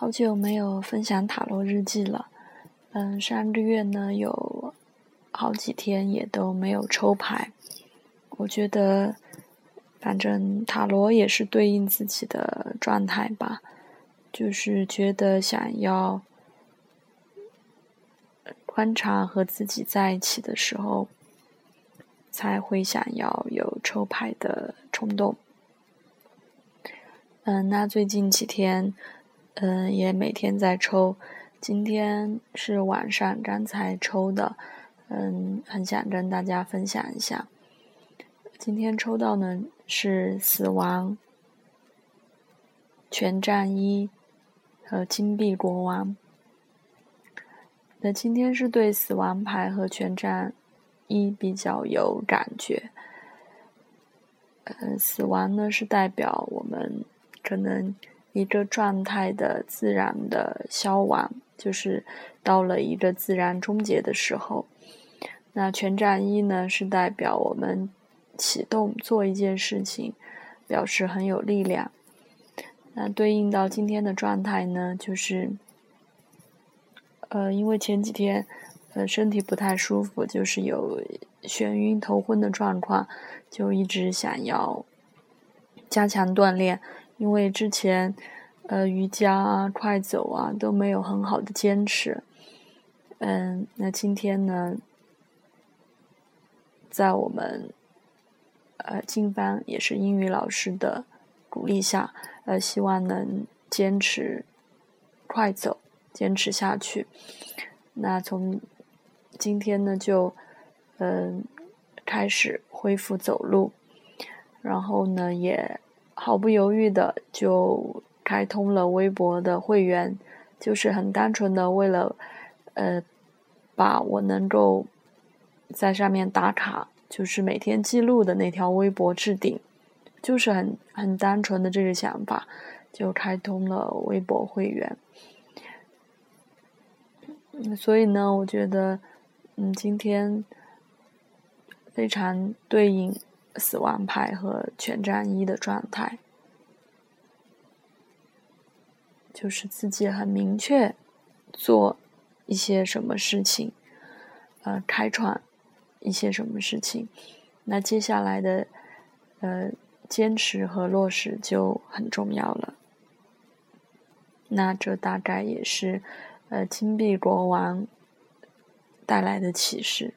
好久没有分享塔罗日记了。嗯，上个月呢有好几天也都没有抽牌。我觉得，反正塔罗也是对应自己的状态吧。就是觉得想要观察和自己在一起的时候，才会想要有抽牌的冲动。嗯，那最近几天。嗯，也每天在抽，今天是晚上刚才抽的，嗯，很想跟大家分享一下。今天抽到呢是死亡、权杖一和金币国王。那今天是对死亡牌和权杖一比较有感觉。呃，死亡呢是代表我们可能。一个状态的自然的消亡，就是到了一个自然终结的时候。那权杖一呢，是代表我们启动做一件事情，表示很有力量。那对应到今天的状态呢，就是，呃，因为前几天呃身体不太舒服，就是有眩晕头昏的状况，就一直想要加强锻炼。因为之前，呃，瑜伽啊、快走啊都没有很好的坚持，嗯，那今天呢，在我们，呃，金班也是英语老师的鼓励下，呃，希望能坚持快走，坚持下去。那从今天呢，就嗯开始恢复走路，然后呢也。毫不犹豫的就开通了微博的会员，就是很单纯的为了，呃，把我能够在上面打卡，就是每天记录的那条微博置顶，就是很很单纯的这个想法，就开通了微博会员。所以呢，我觉得，嗯，今天非常对应。死亡牌和权杖一的状态，就是自己很明确做一些什么事情，呃，开创一些什么事情，那接下来的呃坚持和落实就很重要了。那这大概也是呃金币国王带来的启示。